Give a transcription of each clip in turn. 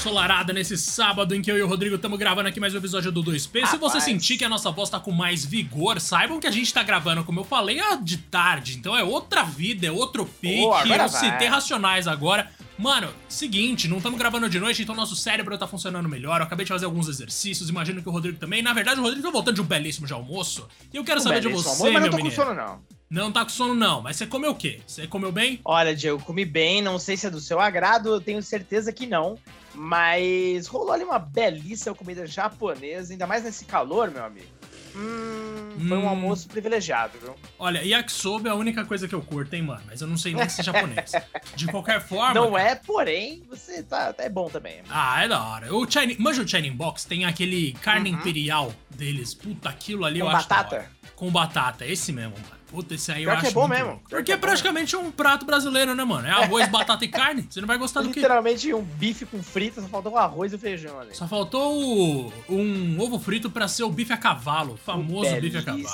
ensolarada nesse sábado em que eu e o Rodrigo estamos gravando aqui mais um episódio do 2P. Se você sentir que a nossa voz tá com mais vigor, saibam que a gente tá gravando, como eu falei, de tarde. Então é outra vida, é outro pique. Oh, eu citei racionais agora. Mano, seguinte, não estamos gravando de noite, então nosso cérebro tá funcionando melhor. Eu acabei de fazer alguns exercícios, imagino que o Rodrigo também. Na verdade, o Rodrigo tá voltando de um belíssimo de almoço. E eu quero um saber de você, amor, mas não tô menino. com sono, não. Não tá com sono, não. Mas você comeu o quê? Você comeu bem? Olha, Diego, comi bem. Não sei se é do seu agrado, eu tenho certeza que não. Mas rolou ali uma belíssima comida japonesa, ainda mais nesse calor, meu amigo. Hum, foi um hum. almoço privilegiado, viu? Olha, yakisoba é a única coisa que eu curto, hein, mano? Mas eu não sei nem se é japonês. De qualquer forma. Não cara... é, porém, você tá, é bom também. Ah, é da hora. O China, manja o China Box? Tem aquele carne uhum. imperial deles. Puta, aquilo ali Com eu batata? acho. batata? Com batata, esse mesmo, mano. Puta, esse aí eu Pior acho que é bom mesmo. Bom. Porque é, é praticamente um prato brasileiro, né, mano? É arroz, batata e carne. Você não vai gostar do que? Literalmente um bife com frita, só faltou o arroz e o feijão ali. Só faltou um ovo frito pra ser o bife a cavalo. O famoso bife a cavalo.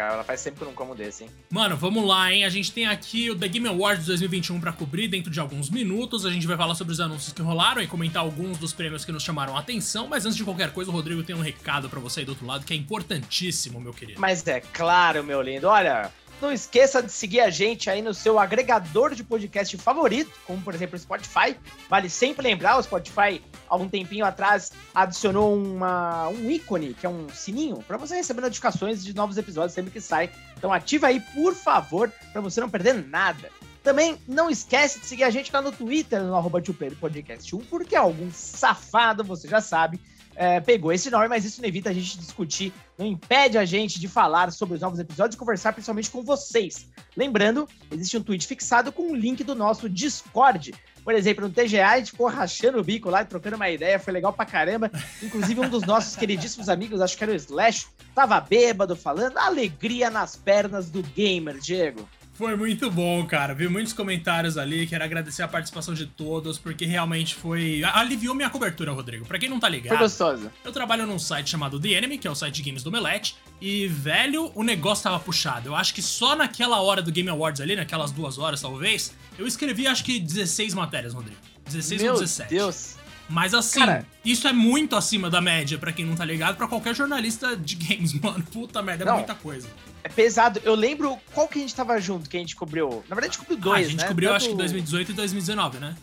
Cara, ela faz que eu não como desse, hein? Mano, vamos lá, hein? A gente tem aqui o The Game Awards 2021 pra cobrir dentro de alguns minutos. A gente vai falar sobre os anúncios que rolaram e comentar alguns dos prêmios que nos chamaram a atenção. Mas antes de qualquer coisa, o Rodrigo tem um recado para você aí do outro lado que é importantíssimo, meu querido. Mas é claro, meu lindo. Olha, não esqueça de seguir a gente aí no seu agregador de podcast favorito, como por exemplo o Spotify. Vale sempre lembrar, o Spotify, algum tempinho atrás, adicionou uma, um ícone, que é um sininho, para você receber notificações de novos episódios sempre que sai. Então ativa aí, por favor, para você não perder nada. Também não esquece de seguir a gente lá no Twitter, no arroba Podcast 1, porque algum safado, você já sabe, é, pegou esse nome, mas isso não evita a gente discutir, não impede a gente de falar sobre os novos episódios e conversar principalmente com vocês. Lembrando, existe um tweet fixado com o um link do nosso Discord. Por exemplo, no TGA, a gente ficou rachando o bico lá, trocando uma ideia, foi legal pra caramba. Inclusive, um dos nossos queridíssimos amigos, acho que era o Slash, tava bêbado falando, alegria nas pernas do gamer, Diego. Foi muito bom, cara. Vi muitos comentários ali. Quero agradecer a participação de todos, porque realmente foi. Aliviou minha cobertura, Rodrigo. Pra quem não tá ligado. Foi gostoso. Eu trabalho num site chamado The Enemy, que é o site de games do Melete. E, velho, o negócio tava puxado. Eu acho que só naquela hora do Game Awards ali, naquelas duas horas talvez, eu escrevi acho que 16 matérias, Rodrigo. 16 Meu ou 17. Deus. Mas assim, Cara, isso é muito acima da média, para quem não tá ligado, para qualquer jornalista de games, mano. Puta merda, é não, muita coisa. É pesado. Eu lembro qual que a gente tava junto, que a gente cobriu. Na verdade, a gente cobriu dois, ah, a gente né? cobriu, Tanto... acho que 2018 e 2019, né?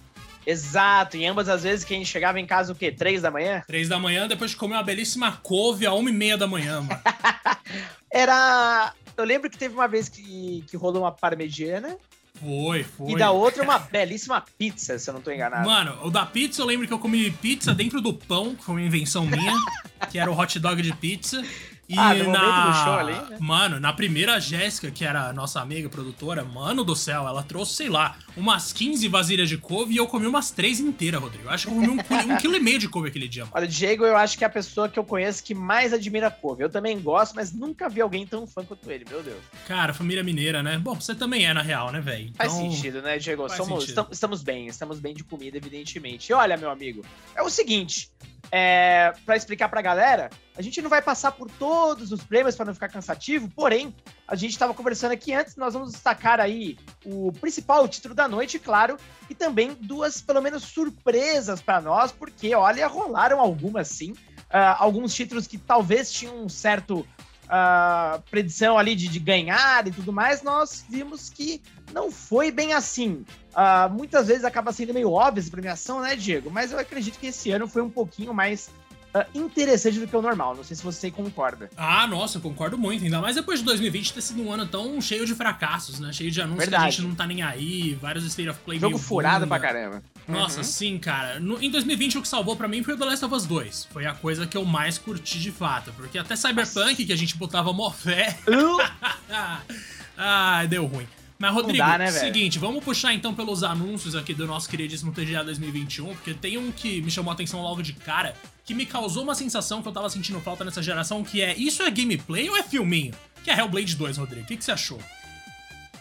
Exato, em ambas as vezes que a gente chegava em casa o quê? Três da manhã? Três da manhã, depois de comer uma belíssima couve a uma e meia da manhã, mano. Era. Eu lembro que teve uma vez que, que rolou uma parmegiana. Foi, foi. E da outra uma belíssima pizza, se eu não tô enganado. Mano, o da pizza eu lembro que eu comi pizza dentro do pão, que foi uma invenção minha, que era o hot dog de pizza. E ah, no na... do show ali, né? Mano, na primeira Jéssica, que era a nossa amiga produtora, mano do céu, ela trouxe, sei lá, umas 15 vasilhas de couve e eu comi umas três inteiras, Rodrigo. Eu acho que eu comi um, um quilo e meio de couve aquele dia, mano. Olha, Diego, eu acho que é a pessoa que eu conheço que mais admira couve. Eu também gosto, mas nunca vi alguém tão fã quanto ele, meu Deus. Cara, família mineira, né? Bom, você também é, na real, né, velho? Então... Faz sentido, né, Diego? Somos, sentido. Estamos bem, estamos bem de comida, evidentemente. E olha, meu amigo, é o seguinte, é, para explicar para a galera, a gente não vai passar por todos os prêmios para não ficar cansativo, porém, a gente estava conversando aqui antes, nós vamos destacar aí o principal título da noite, claro, e também duas, pelo menos, surpresas para nós, porque, olha, rolaram algumas sim, uh, alguns títulos que talvez tinham um certo uh, predição ali de, de, ganhar e tudo mais, nós vimos que não foi bem assim. Uh, muitas vezes acaba sendo meio óbvio essa premiação, né, Diego? Mas eu acredito que esse ano foi um pouquinho mais interessante do que o normal. Não sei se você concorda. Ah, nossa, eu concordo muito. Ainda mais depois de 2020 ter sido um ano tão cheio de fracassos, né? Cheio de anúncios Verdade. que a gente não tá nem aí, vários State of Play. Jogo furado bunda. pra caramba. Nossa, uhum. sim, cara. No, em 2020 o que salvou para mim foi o The Last of Us 2. Foi a coisa que eu mais curti de fato. Porque até Cyberpunk, nossa. que a gente botava mó fé. Uh. ah, deu ruim. Mas, Rodrigo, dá, né, seguinte, vamos puxar então pelos anúncios aqui do nosso queridíssimo TGA 2021, porque tem um que me chamou a atenção logo de cara, que me causou uma sensação que eu tava sentindo falta nessa geração, que é, isso é gameplay ou é filminho? Que é Hellblade 2, Rodrigo. O que, que você achou?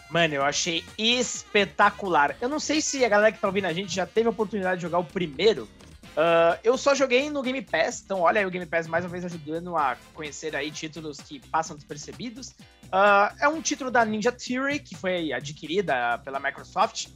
Mano, eu achei espetacular. Eu não sei se a galera que tá ouvindo a gente já teve a oportunidade de jogar o primeiro. Uh, eu só joguei no Game Pass, então olha aí o Game Pass mais uma vez ajudando a conhecer aí títulos que passam despercebidos. Uh, é um título da Ninja Theory, que foi adquirida pela Microsoft.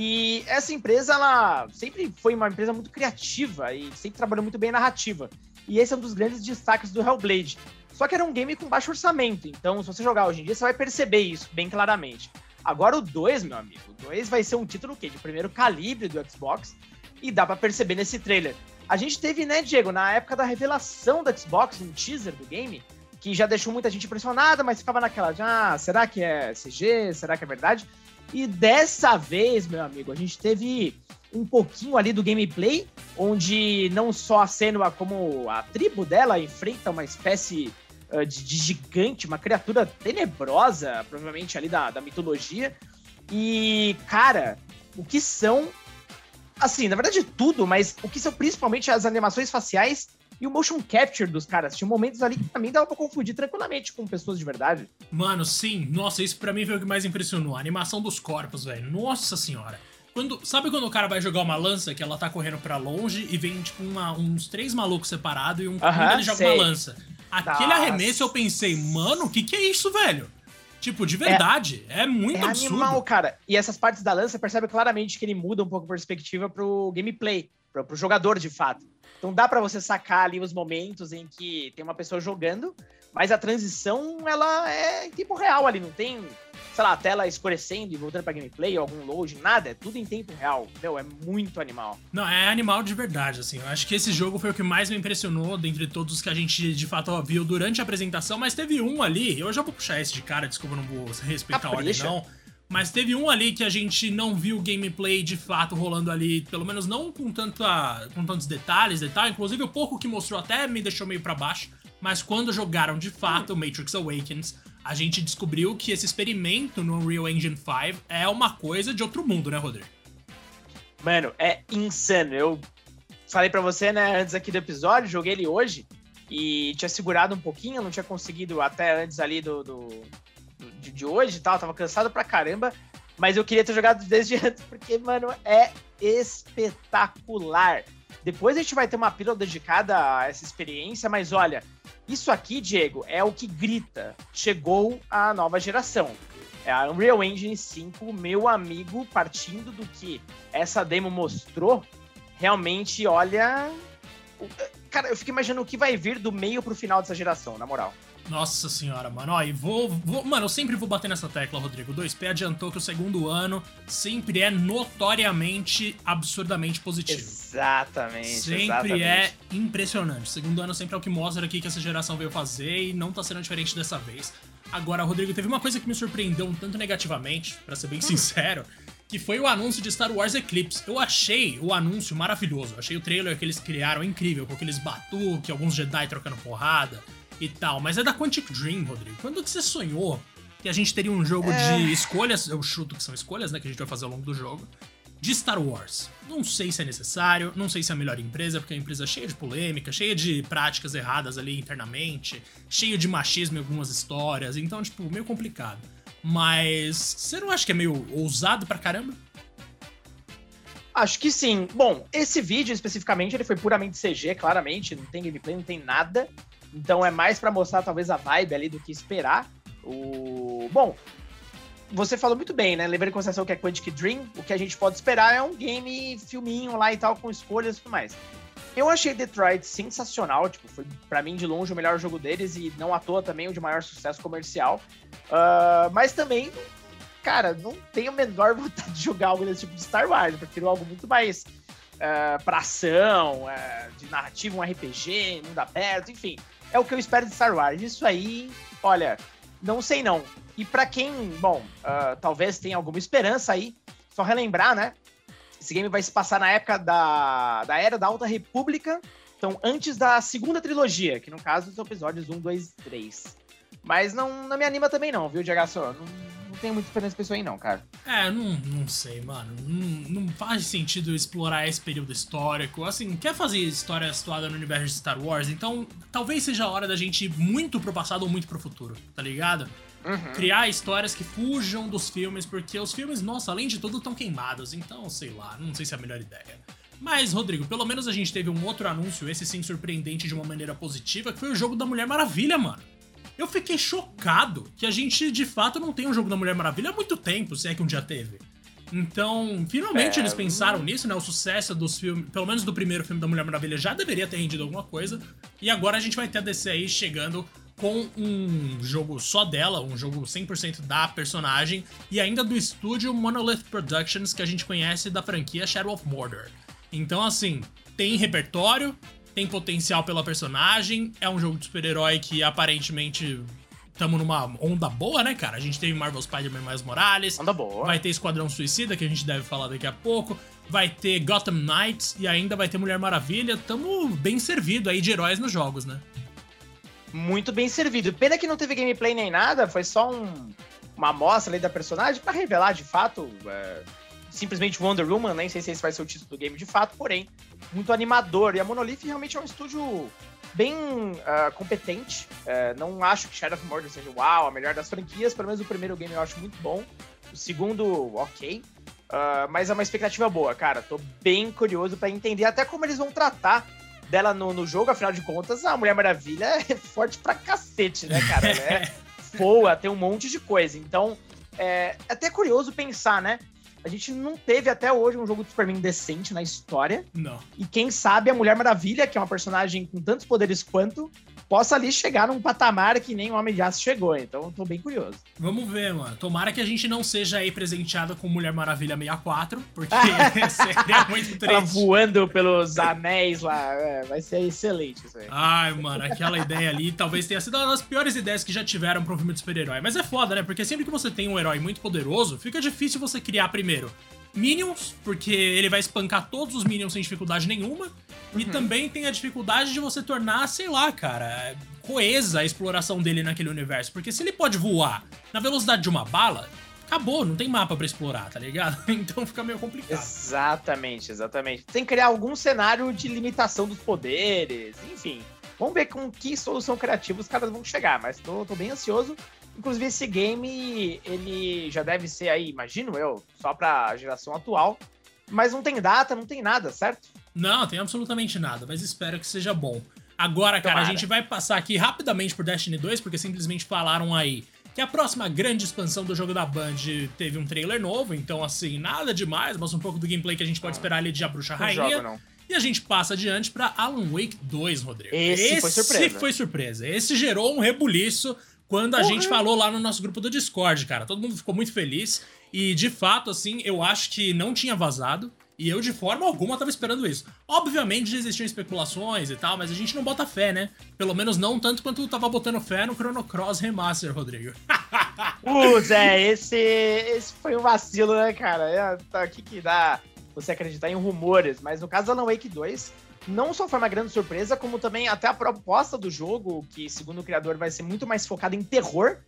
E essa empresa, ela sempre foi uma empresa muito criativa e sempre trabalhou muito bem narrativa. E esse é um dos grandes destaques do Hellblade. Só que era um game com baixo orçamento, então se você jogar hoje em dia, você vai perceber isso bem claramente. Agora o 2, meu amigo, o 2 vai ser um título quê? de primeiro calibre do Xbox, e dá para perceber nesse trailer. A gente teve, né, Diego, na época da revelação do Xbox, um teaser do game, que já deixou muita gente impressionada, mas ficava naquela de, ah, será que é CG? Será que é verdade? E dessa vez, meu amigo, a gente teve um pouquinho ali do gameplay, onde não só a Senua como a tribo dela enfrenta uma espécie uh, de, de, gigante, uma criatura tenebrosa, provavelmente ali da, da mitologia. E, cara, o que são. Assim, na verdade, tudo, mas o que são principalmente as animações faciais e o motion capture dos caras. Tinha momentos ali que pra mim dava pra confundir tranquilamente com pessoas de verdade. Mano, sim. Nossa, isso pra mim foi o que mais impressionou. A animação dos corpos, velho. Nossa senhora. Quando, sabe quando o cara vai jogar uma lança que ela tá correndo para longe e vem, tipo, uma, uns três malucos separados e um, uh -huh, ele joga sei. uma lança? Aquele Nossa. arremesso eu pensei, mano, o que, que é isso, velho? Tipo, de verdade, é, é muito é absurdo. animal, cara. E essas partes da lança, percebe claramente que ele muda um pouco a perspectiva pro gameplay, pro, pro jogador de fato. Então dá para você sacar ali os momentos em que tem uma pessoa jogando, mas a transição, ela é em tempo real ali, não tem, sei lá, a tela escurecendo e voltando pra gameplay, algum load, nada, é tudo em tempo real. Meu, é muito animal. Não, é animal de verdade, assim. Eu acho que esse jogo foi o que mais me impressionou dentre todos os que a gente de fato viu durante a apresentação, mas teve um ali, eu já vou puxar esse de cara, desculpa, não vou respeitar a ordem não mas teve um ali que a gente não viu gameplay de fato rolando ali, pelo menos não com, tanta, com tantos detalhes e tal. Inclusive, o pouco que mostrou até me deixou meio para baixo. Mas quando jogaram de fato Matrix Awakens, a gente descobriu que esse experimento no Unreal Engine 5 é uma coisa de outro mundo, né, Rodrigo? Mano, é insano. Eu falei para você, né, antes aqui do episódio, joguei ele hoje e tinha segurado um pouquinho, não tinha conseguido até antes ali do, do de, hoje e tal, tava cansado pra caramba, mas eu queria ter jogado desde antes, porque, mano, é espetacular. Depois a gente vai ter uma pílula dedicada a essa experiência, mas olha, isso aqui, Diego, é o que grita. Chegou a nova geração. É a Unreal Engine 5, meu amigo, partindo do que essa demo mostrou, realmente, olha. Cara, eu fico imaginando o que vai vir do meio pro final dessa geração, na moral. Nossa senhora, mano. Ó, e vou, vou, Mano, eu sempre vou bater nessa tecla, Rodrigo. 2P adiantou que o segundo ano sempre é notoriamente, absurdamente positivo. Exatamente. Sempre exatamente. é impressionante. O segundo ano sempre é o que mostra aqui que essa geração veio fazer e não tá sendo diferente dessa vez. Agora, Rodrigo, teve uma coisa que me surpreendeu um tanto negativamente, para ser bem hum. sincero, que foi o anúncio de Star Wars Eclipse. Eu achei o anúncio maravilhoso. Eu achei o trailer que eles criaram incrível, com aqueles batuques, alguns Jedi trocando porrada e tal. Mas é da Quantic Dream, Rodrigo. Quando que você sonhou que a gente teria um jogo é... de escolhas, eu chuto que são escolhas, né, que a gente vai fazer ao longo do jogo, de Star Wars. Não sei se é necessário, não sei se é a melhor empresa, porque é uma empresa cheia de polêmica, cheia de práticas erradas ali internamente, cheia de machismo em algumas histórias, então, tipo, meio complicado. Mas você não acha que é meio ousado pra caramba? Acho que sim. Bom, esse vídeo especificamente ele foi puramente CG, claramente, não tem gameplay, não tem nada. Então é mais para mostrar talvez a vibe ali do que esperar. O bom, você falou muito bem, né? Lembrando em consideração que é Quantic Dream, o que a gente pode esperar é um game filminho lá e tal com escolhas e tudo mais. Eu achei Detroit sensacional, tipo, foi para mim de longe o melhor jogo deles e não à toa também o de maior sucesso comercial. Uh, mas também, cara, não tenho a menor vontade de jogar algo desse tipo de Star Wars, eu prefiro algo muito mais uh, pra ação, uh, de narrativa, um RPG, mundo aberto, enfim é o que eu espero de Star Wars. Isso aí, olha, não sei não. E para quem, bom, uh, talvez tenha alguma esperança aí, só relembrar, né? Esse game vai se passar na época da, da Era da Alta República, então antes da segunda trilogia, que no caso são episódios 1, 2 3. Mas não, não me anima também não, viu, Diego? Não, tenho muita diferença pra isso aí, não, cara. É, não, não sei, mano. Não, não faz sentido explorar esse período histórico. Assim, quer fazer história situada no universo de Star Wars? Então, talvez seja a hora da gente ir muito pro passado ou muito pro futuro, tá ligado? Uhum. Criar histórias que fujam dos filmes, porque os filmes, nossa, além de tudo, estão queimados. Então, sei lá, não sei se é a melhor ideia. Mas, Rodrigo, pelo menos a gente teve um outro anúncio, esse sim surpreendente de uma maneira positiva, que foi o jogo da Mulher Maravilha, mano. Eu fiquei chocado que a gente de fato não tem um jogo da Mulher Maravilha há muito tempo, se é que um dia teve. Então, finalmente é... eles pensaram nisso, né? O sucesso dos filmes, pelo menos do primeiro filme da Mulher Maravilha, já deveria ter rendido alguma coisa. E agora a gente vai ter a DC aí chegando com um jogo só dela, um jogo 100% da personagem, e ainda do estúdio Monolith Productions, que a gente conhece da franquia Shadow of Mordor. Então, assim, tem repertório, tem potencial pela personagem, é um jogo de super-herói que aparentemente estamos numa onda boa, né, cara? A gente teve Marvel Spider-Man mais Morales. Onda boa. Vai ter Esquadrão Suicida, que a gente deve falar daqui a pouco. Vai ter Gotham Knights e ainda vai ter Mulher Maravilha. Tamo bem servido aí de heróis nos jogos, né? Muito bem servido. Pena que não teve gameplay nem nada, foi só um, uma amostra ali da personagem para revelar de fato. É, simplesmente Wonder Woman, nem sei se esse vai ser o título do game de fato, porém, muito animador. E a Monolith realmente é um estúdio bem uh, competente. Uh, não acho que Shadow of Mordor seja uau, a melhor das franquias. Pelo menos o primeiro game eu acho muito bom. O segundo, ok. Uh, mas é uma expectativa boa, cara. Tô bem curioso para entender até como eles vão tratar dela no, no, jogo. Afinal de contas, a Mulher Maravilha é forte pra cacete, né, cara? É boa, tem um monte de coisa. Então, é, é até curioso pensar, né? A gente não teve até hoje um jogo de Superman decente na história. Não. E quem sabe a Mulher Maravilha, que é uma personagem com tantos poderes quanto, possa ali chegar num patamar que nem o Homem de Aço chegou. Então, tô bem curioso. Vamos ver, mano. Tomara que a gente não seja aí presenteado com Mulher Maravilha 64, porque seria muito triste. Ela voando pelos anéis lá. É, vai ser excelente isso aí. Ai, mano, aquela ideia ali talvez tenha sido uma das piores ideias que já tiveram pro filme de super-herói. Mas é foda, né? Porque sempre que você tem um herói muito poderoso, fica difícil você criar primeiro Minions, porque ele vai espancar todos os Minions sem dificuldade nenhuma. Uhum. E também tem a dificuldade de você tornar, sei lá, cara, coesa a exploração dele naquele universo. Porque se ele pode voar na velocidade de uma bala, acabou, não tem mapa para explorar, tá ligado? Então fica meio complicado. Exatamente, exatamente. Tem que criar algum cenário de limitação dos poderes, enfim. Vamos ver com que solução criativa os caras vão chegar, mas tô, tô bem ansioso. Inclusive, esse game, ele já deve ser aí, imagino eu, só pra geração atual. Mas não tem data, não tem nada, certo? Não, tem absolutamente nada, mas espero que seja bom. Agora, cara, Tomara. a gente vai passar aqui rapidamente por Destiny 2, porque simplesmente falaram aí que a próxima grande expansão do jogo da Band teve um trailer novo, então assim, nada demais, mas um pouco do gameplay que a gente pode esperar ali de A Bruxa Rainha. Jogo, não. E a gente passa adiante para Alan Wake 2, Rodrigo. Esse, Esse foi surpresa. Esse foi surpresa. Esse gerou um rebuliço quando a gente falou lá no nosso grupo do Discord, cara. Todo mundo ficou muito feliz. E de fato, assim, eu acho que não tinha vazado. E eu, de forma alguma, tava esperando isso. Obviamente, já existiam especulações e tal, mas a gente não bota fé, né? Pelo menos não tanto quanto tu tava botando fé no Chrono Cross Remaster, Rodrigo. Putz, é, esse, esse foi um vacilo, né, cara? É, tá aqui que dá você acreditar em rumores. Mas no caso do Alan Wake 2, não só foi uma grande surpresa, como também até a proposta do jogo, que segundo o criador vai ser muito mais focada em terror.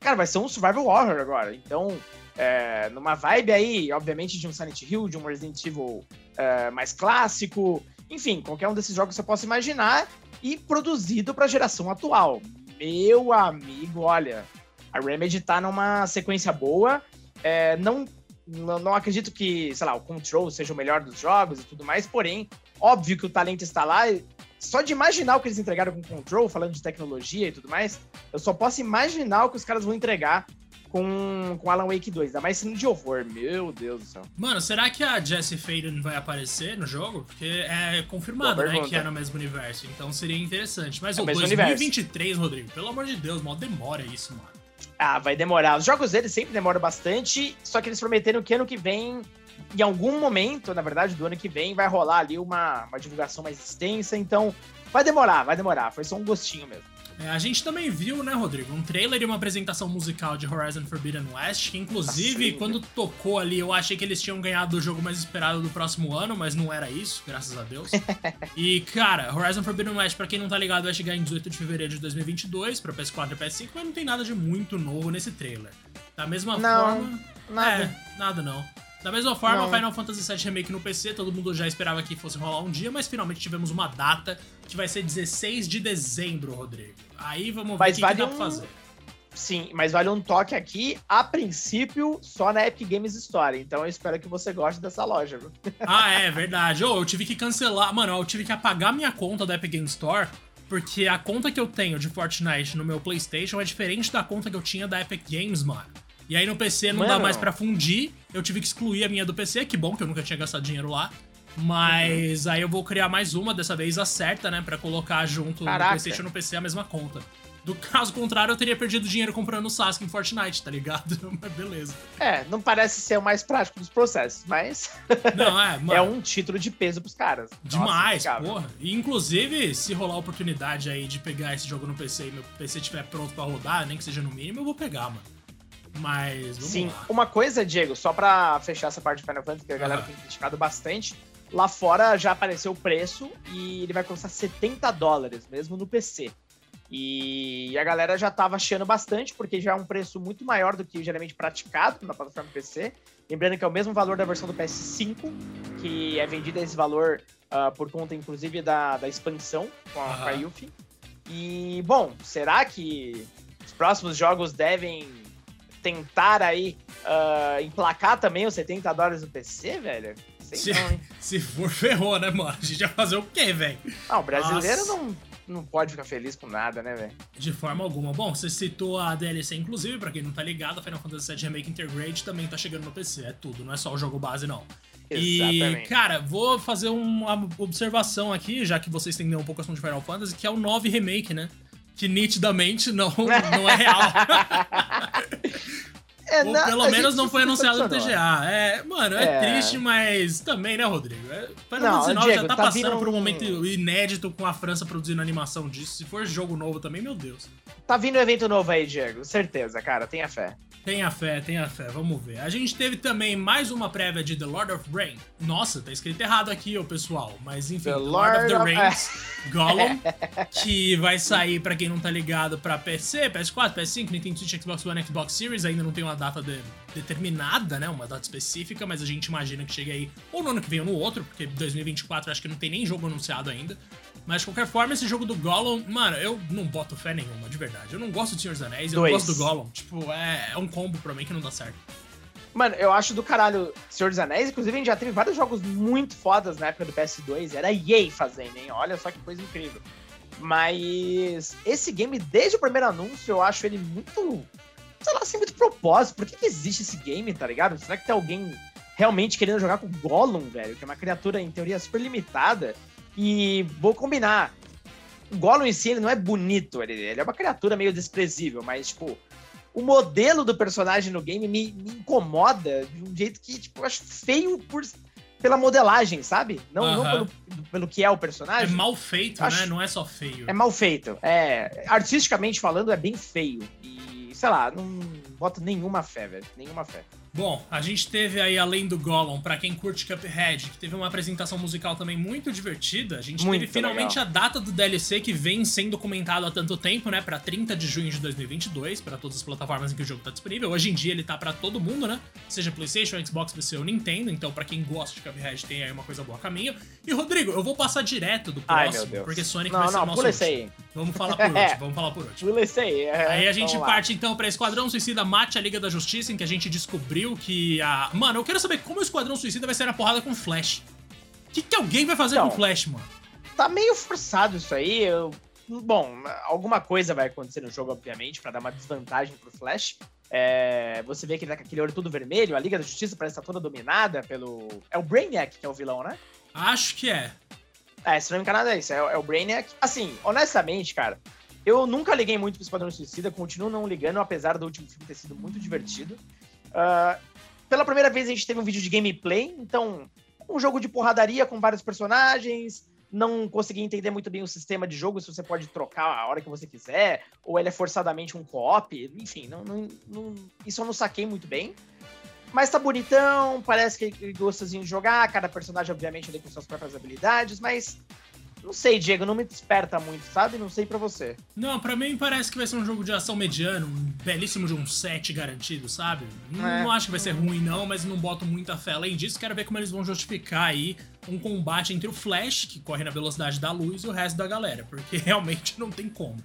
Cara, vai ser um survival horror agora. Então, é, numa vibe aí, obviamente, de um Silent Hill, de um Resident Evil é, mais clássico, enfim, qualquer um desses jogos que você possa imaginar, e produzido para a geração atual. Meu amigo, olha, a Remedy tá numa sequência boa. É, não, não, não acredito que, sei lá, o Control seja o melhor dos jogos e tudo mais, porém, Óbvio que o talento está lá. Só de imaginar o que eles entregaram com Control, falando de tecnologia e tudo mais, eu só posso imaginar o que os caras vão entregar com, com Alan Wake 2, ainda mais sendo de horror, meu Deus do céu. Mano, será que a Jessie Faden vai aparecer no jogo? Porque é confirmado, né, que é no mesmo universo, então seria interessante. Mas é o 2023, universo. Rodrigo, pelo amor de Deus, mal demora isso, mano. Ah, vai demorar. Os jogos deles sempre demoram bastante, só que eles prometeram que ano que vem em algum momento, na verdade, do ano que vem, vai rolar ali uma, uma divulgação mais extensa. Então, vai demorar, vai demorar. Foi só um gostinho mesmo. É, a gente também viu, né, Rodrigo, um trailer e uma apresentação musical de Horizon Forbidden West, que inclusive, assim, quando tocou ali, eu achei que eles tinham ganhado o jogo mais esperado do próximo ano, mas não era isso, graças a Deus. e, cara, Horizon Forbidden West, pra quem não tá ligado, vai chegar em 18 de fevereiro de 2022 pra PS4 e PS5, mas não tem nada de muito novo nesse trailer. Da mesma não, forma... Nada. É, nada não. Da mesma forma, não. Final Fantasy VII Remake no PC, todo mundo já esperava que fosse rolar um dia, mas finalmente tivemos uma data que vai ser 16 de dezembro, Rodrigo. Aí vamos ver o que, vale que dá um... pra fazer. Sim, mas vale um toque aqui, a princípio, só na Epic Games Store. Então eu espero que você goste dessa loja, viu? Ah, é verdade. Oh, eu tive que cancelar. Mano, eu tive que apagar minha conta da Epic Games Store. Porque a conta que eu tenho de Fortnite no meu PlayStation é diferente da conta que eu tinha da Epic Games, mano. E aí no PC não Mano. dá mais para fundir. Eu tive que excluir a minha do PC, que bom que eu nunca tinha gastado dinheiro lá. Mas aí eu vou criar mais uma, dessa vez a certa, né? Pra colocar junto Caraca. no PlayStation e no PC a mesma conta. Do caso contrário, eu teria perdido dinheiro comprando o Sasuke em Fortnite, tá ligado? Mas beleza. É, não parece ser o mais prático dos processos, mas Não, é, mano. é um título de peso pros caras. Demais, Nossa, porra. E inclusive, se rolar a oportunidade aí de pegar esse jogo no PC e meu PC estiver pronto pra rodar, nem que seja no mínimo, eu vou pegar, mano. Mas vamos Sim, lá. uma coisa, Diego, só pra fechar essa parte de Final Fantasy, que a galera Aham. tem criticado bastante, lá fora já apareceu o preço e ele vai custar 70 dólares, mesmo no PC. E a galera já tava achando bastante, porque já é um preço muito maior do que geralmente praticado na plataforma PC. Lembrando que é o mesmo valor da versão do PS5, que é vendida esse valor ah, por conta, inclusive, da, da expansão com a, com a. Yuffie. E, bom, será que os próximos jogos devem tentar aí ah, emplacar também os 70 dólares no PC, velho? Sei Se- não, hein? Se for, ferrou, né, mano? A gente vai fazer o quê, velho? Não, o brasileiro Nossa. não, não pode ficar feliz com nada, né, velho? De forma alguma. Bom, você citou a DLC, inclusive, pra quem não tá ligado, a Final Fantasy VII Remake Intergrade também tá chegando no PC. É tudo, não é só o jogo base, não. E, Exatamente. cara, vou fazer uma observação aqui, já que vocês entendem um pouco a assunto de Final Fantasy, que é o 9 Remake, né? Que nitidamente não, não é real. É, Ou na- pelo menos não foi anunciado no. TGA. É, mano, é, É. triste, mas também, né, Rodrigo? É, Final Não, Fantasy IX Diego, já tá, tá passando por um momento inédito com a França produzindo animação disso. Se for jogo novo também, meu Deus. Tá vindo um evento novo aí, Diego. Certeza, cara. Tenha fé. Tenha fé, tenha fé, vamos ver. A gente teve também mais uma prévia de The Lord of Rain. Nossa, tá escrito errado aqui, ô pessoal. Mas enfim, The The, Lord, of the Lord of- Rings, Gollum, que vai sair, pra quem não tá ligado, pra PC, PS4, PS5, Nintendo Switch, Xbox One, Xbox Series. Ainda não tem uma data de- determinada, né? Uma data específica, mas a gente imagina que chegue aí ou no ano que vem ou no outro, porque 2024 acho que não tem nem jogo anunciado ainda. Mas de qualquer forma, esse jogo do Gollum, mano, eu não boto fé nenhuma, de verdade. Eu não gosto do Senhor dos Anéis, eu Dois. não gosto do Gollum. Tipo, é, é um combo pra mim que não dá certo. Mano, eu acho do caralho Senhor dos Anéis. Inclusive, a gente já teve vários jogos muito fodas na época do PS2. Era EA fazendo, hein? Olha só que coisa incrível. Mas esse game, desde o primeiro anúncio, eu acho ele muito. Sei lá, sem muito propósito. Por que, que existe esse game, tá ligado? Será que tem alguém realmente querendo jogar com Gollum, velho? Que é uma criatura, em teoria, super limitada. E vou combinar. O Gollum em si, ele não é bonito. Ele, ele é uma criatura meio desprezível, mas, tipo, o modelo do personagem no game me, me incomoda de um jeito que, tipo, eu acho feio por, pela modelagem, sabe? Não, não Aham. pelo, pelo que é o É personagem. mal feito, Acho- né? Não é só feio. É mal feito. É, artisticamente falando, é bem feio. E, sei lá, não boto nenhuma fé, velho. Nenhuma fé. Bom, a gente teve aí, além do Gollum, pra quem curte Cuphead, que teve uma apresentação musical também muito divertida. A gente Muito teve finalmente legal. a data do DLC que vem sendo comentado há tanto tempo, né? Pra 30 de junho de 2022, pra todas as plataformas em que o jogo tá disponível. Hoje em dia ele tá pra todo mundo, né? Seja PlayStation, Xbox, PC ou Nintendo. Então, pra quem gosta de Cuphead, tem aí uma coisa boa a caminho. E, Rodrigo, eu vou passar direto do Ai, próximo, meu Deus. porque Sonic não, vai ser o não, nosso pula último. aí. Vamos falar por último, vamos falar por último. Pula aí. é, Aí a gente parte então pra Esquadrão Suicida Mate a Liga da Justiça, em que a gente descobriu que a. Mano, eu quero saber como o Esquadrão Suicida vai sair na porrada com Flash. O que, que alguém vai fazer Então. com Flash, mano? Tá meio forçado isso aí. Eu... Bom, alguma coisa vai acontecer no jogo, obviamente, pra dar uma desvantagem pro Flash. É, Você vê que ele tá com aquele olho todo vermelho, a Liga da Justiça parece estar toda dominada pelo. É o Brainiac que é o vilão, né? Acho que é. É, se não me engano é isso, é, é o Brainiac. Assim, honestamente, cara, eu nunca liguei muito pro Esquadrão Suicida, continuo não ligando, apesar do último filme ter sido muito divertido. Ah, pela primeira vez a gente teve um vídeo de gameplay, então, um jogo de porradaria com vários personagens. Não consegui entender muito bem o sistema de jogo, se você pode trocar a hora que você quiser, ou ele é forçadamente um co-op, enfim, não, não- não- isso eu não saquei muito bem. Mas tá bonitão, parece que ele de jogar, cada personagem, obviamente, ali com suas próprias habilidades, mas não sei, Diego, não me desperta muito, sabe? Não sei pra você. Não, pra mim parece que vai ser um jogo de ação mediano, um belíssimo de um 7 garantido, sabe? Não, É. não acho que vai ser ruim, não, mas não boto muita fé. Além disso, quero ver como eles vão justificar aí um combate entre o Flash, que corre na velocidade da luz, e o resto da galera, porque realmente não tem como.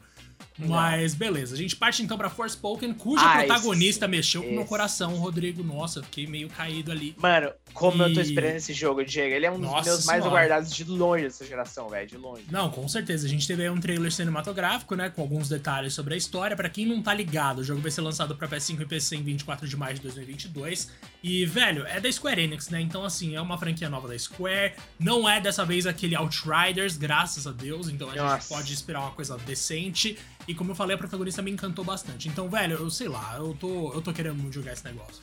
Mas beleza, a gente parte então pra Forspoken, cuja ah, protagonista mexeu esse. com o meu coração, Rodrigo. Nossa, fiquei meio caído ali. Mano, como e... eu tô esperando esse jogo, Diego. Ele é um Nossa dos meus senhora. mais aguardados de longe dessa geração, velho, de longe. Não, com certeza. A gente teve aí um trailer cinematográfico, né, com alguns detalhes sobre a história. Para quem não tá ligado, o jogo vai ser lançado para PS5 e PC em 24 de maio de 2022. E, velho, é da Square Enix, né? Então, assim, é uma franquia nova da Square. Não é dessa vez aquele Outriders, graças a Deus. Então a Nossa. gente pode esperar uma coisa decente. E como eu falei, a protagonista me encantou bastante. Então, velho, eu sei lá, eu tô, eu tô querendo muito jogar esse negócio.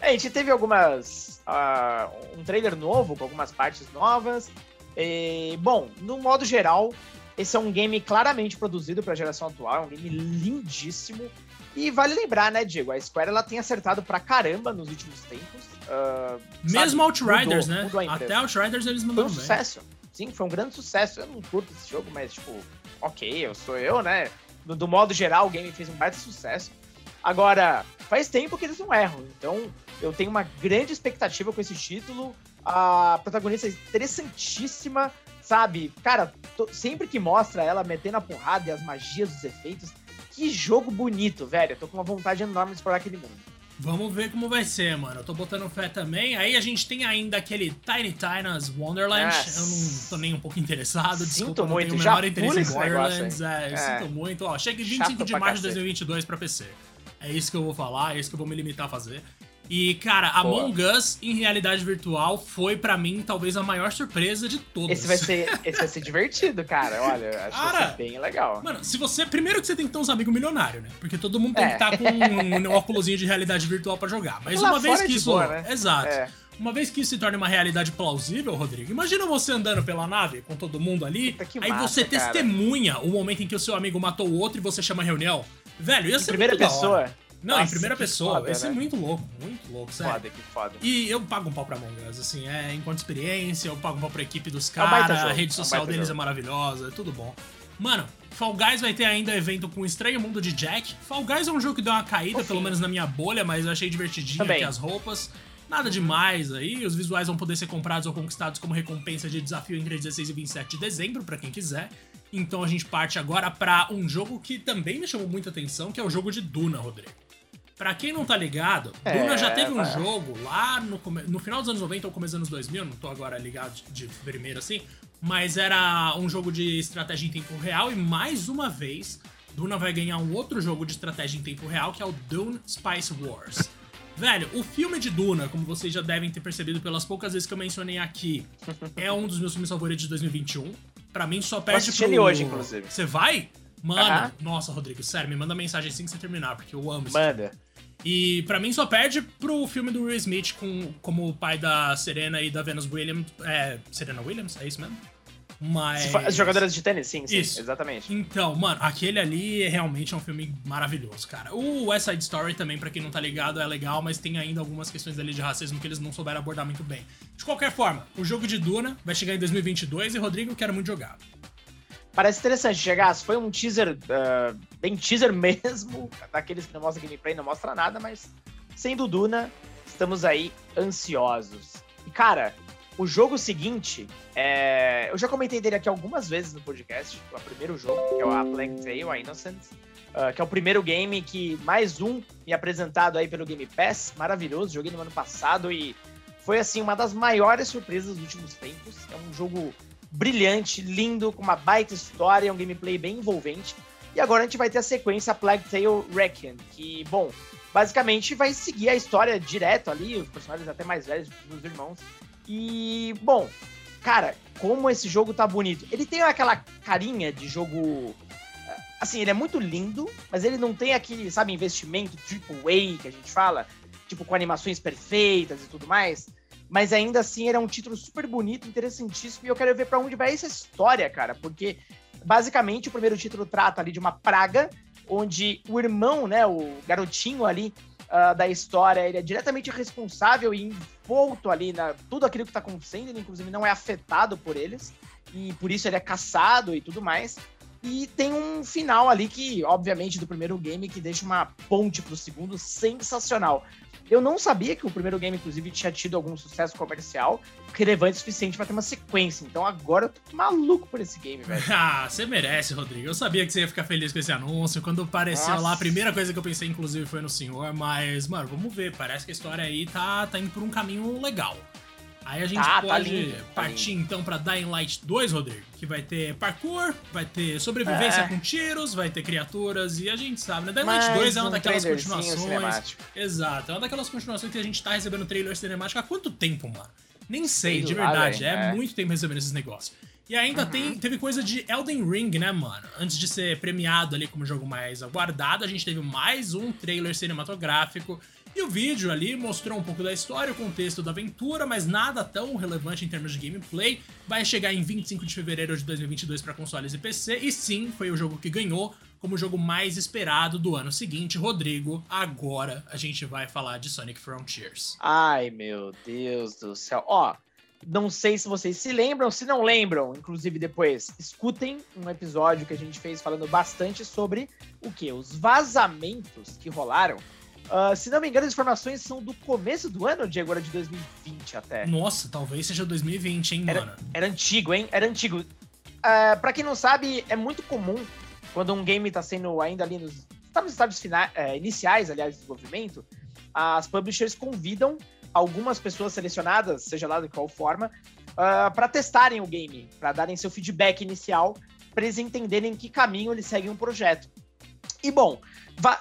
a gente teve algumas. Uh, um trailer novo, com algumas partes novas. E, bom, no modo geral, esse é um game claramente produzido para a geração atual, é um game lindíssimo. E vale lembrar, né, Diego? A Square ela tem acertado pra caramba nos últimos tempos. Uh, Mesmo sabe, Outriders, mudou, né? Mudou Até Outriders eles mandaram Foi um sucesso. Sim, foi um grande sucesso. Eu não curto esse jogo, mas, tipo, ok, eu sou eu, né? Do, do modo geral, o game fez um baita sucesso. Agora, faz tempo que eles não erram. Então, eu tenho uma grande expectativa com esse título. A protagonista é interessantíssima, sabe? Cara, tô, sempre que mostra ela metendo a porrada e as magias dos efeitos, que jogo bonito, velho. Eu tô com uma vontade enorme de explorar aquele mundo. Vamos ver como vai ser, mano. Eu tô botando fé também. Aí a gente tem ainda aquele Tiny Tina's Wonderland. Eu não tô nem um pouco interessado. Sinto Desculpa, muito. não tenho o menor interesse em Borderlands. É, eu é. sinto muito. Ó, chega em 25 Chato de março de 2022 pra PC. É isso que eu vou falar, é isso que eu vou me limitar a fazer. E, cara, Among Us em realidade virtual foi para mim talvez a maior surpresa de todas. Esse vai ser, esse vai ser divertido, cara. Olha, acho cara, que vai ser bem legal. Mano, se você. Primeiro que você tem que ter uns amigos milionários, né? Porque todo mundo tem é. que estar tá com um, um óculos de realidade virtual para jogar. Mas Lá uma vez que isso. Boa, né? Exato. É. Uma vez que isso se torne uma realidade plausível, Rodrigo, imagina você andando pela nave com todo mundo ali, aí massa, você cara. testemunha o momento em que o seu amigo matou o outro e você chama a reunião. Velho, ia ser primeira pessoa. Não, Nossa, em primeira pessoa. Foda, esse é né? é muito louco, muito louco, sério. Foda, que foda. E eu pago um pau pra Among Us, assim, é enquanto experiência, eu pago um pau pra equipe dos caras, é a rede social é deles jogo. é maravilhosa, é tudo bom. Mano, Fall Guys vai ter ainda evento com o Estranho Mundo de Jack. Fall Guys é um jogo que deu uma caída, pelo menos na minha bolha, mas eu achei divertidinho Também. aqui as roupas. Nada demais aí, os visuais vão poder ser comprados ou conquistados como recompensa de desafio entre 16 e 27 de dezembro, para quem quiser. Então a gente parte agora para um jogo que também me chamou muita atenção, que é o jogo de Duna, Rodrigo. Pra quem não tá ligado, é, Duna já teve um jogo lá no, no final dos anos 90 ou começo dos anos 2000, não tô agora ligado de, de primeiro assim, mas era um jogo de estratégia em tempo real e mais uma vez Duna vai ganhar um outro jogo de estratégia em tempo real que é o Dune Spice Wars. Velho, o filme de Duna, como vocês já devem ter percebido pelas poucas vezes que eu mencionei aqui, é um dos meus filmes favoritos de 2021. Pra mim só perde pro... ele hoje, inclusive. Você vai? Mano, uh -huh. nossa, Rodrigo, sério, me manda mensagem assim que você terminar, porque eu amo isso. Manda. E para mim só perde pro filme do Will Smith com, como o pai da Serena e da Venus Williams. É, Serena Williams? É isso mesmo? Mas. As jogadoras de tênis, sim, sim, Isso. exatamente. Então, mano, aquele ali realmente é um filme maravilhoso, cara. O West Side Story também, para quem não tá ligado, é legal, mas tem ainda algumas questões ali de racismo que eles não souberam abordar muito bem. De qualquer forma, o jogo de Duna vai chegar em 2022 e, Rodrigo, quero muito jogar. Parece interessante, chegar. Foi um teaser, uh, bem teaser mesmo, daqueles que não mostra gameplay, não mostra nada, mas sendo Duna, estamos aí ansiosos. E cara, o jogo seguinte, é... eu já comentei dele aqui algumas vezes no podcast, o primeiro jogo, que é o A Plague Tale, a Innocent, uh, que é o primeiro game que, mais um, me apresentado aí pelo Game Pass, maravilhoso, joguei no ano passado e foi, assim, uma das maiores surpresas dos últimos tempos. É um jogo brilhante, lindo, com uma baita história, um gameplay bem envolvente. E agora a gente vai ter a sequência Plague Tale Requiem, que, bom, basicamente vai seguir a história direto ali, os personagens até mais velhos dos irmãos. E, bom, cara, como esse jogo tá bonito. Ele tem aquela carinha de jogo. Assim, ele é muito lindo, mas ele não tem aquele, sabe, investimento triple A que a gente fala, tipo com animações perfeitas e tudo mais. Mas ainda assim era um título super bonito, interessantíssimo, e eu quero ver para onde vai essa história, cara, porque basicamente o primeiro título trata ali de uma praga onde o irmão, né, o garotinho ali uh, da história, ele é diretamente responsável e envolto ali na tudo aquilo que está acontecendo, ele inclusive não é afetado por eles, e por isso ele é caçado e tudo mais. E tem um final ali que, obviamente, do primeiro game, que deixa uma ponte pro segundo sensacional. Eu não sabia que o primeiro game, inclusive, tinha tido algum sucesso comercial relevante o suficiente para ter uma sequência. Então agora eu tô maluco por esse game, velho. ah, você merece, Rodrigo. Eu sabia que você ia ficar feliz com esse anúncio. Quando apareceu Nossa. lá, a primeira coisa que eu pensei, inclusive, foi no senhor. Mas, mano, vamos ver. Parece que a história aí tá, tá indo por um caminho legal. Aí a gente tá, tá pode tá partir então pra Dying Light 2, Rodrigo, que vai ter parkour, vai ter sobrevivência é. com tiros, vai ter criaturas e a gente sabe, né? Dying Light 2 é uma um daquelas continuações. Cinemático. Exato, é uma daquelas continuações que a gente tá recebendo trailer cinemático há quanto tempo, mano? Nem sei, sei de verdade. Lá, é, é, muito tempo recebendo esses negócios. E ainda uhum. tem, teve coisa de Elden Ring, né, mano? Antes de ser premiado ali como jogo mais aguardado, a gente teve mais um trailer cinematográfico e o vídeo ali mostrou um pouco da história, o contexto da aventura, mas nada tão relevante em termos de gameplay. Vai chegar em 25 de fevereiro de 2022 para consoles e PC, e sim, foi o jogo que ganhou como o jogo mais esperado do ano seguinte. Rodrigo, agora a gente vai falar de Sonic Frontiers. Ai, meu Deus do céu. Ó, não sei se vocês se lembram, se não lembram, inclusive depois, escutem um episódio que a gente fez falando bastante sobre o que? Os vazamentos que rolaram Uh, se não me engano, as informações são do começo do ano, Diego, era de 2020 até. Nossa, talvez seja 2020, hein, era, mano? Era antigo, hein? Era antigo. Uh, pra quem não sabe, é muito comum quando um game tá sendo ainda ali nos, tá nos estágios finais, é, iniciais, aliás, de desenvolvimento, as publishers convidam algumas pessoas selecionadas, seja lá de qual forma, uh, ah, para testarem o game, para darem seu feedback inicial, para eles entenderem em que caminho eles seguem um projeto. E bom,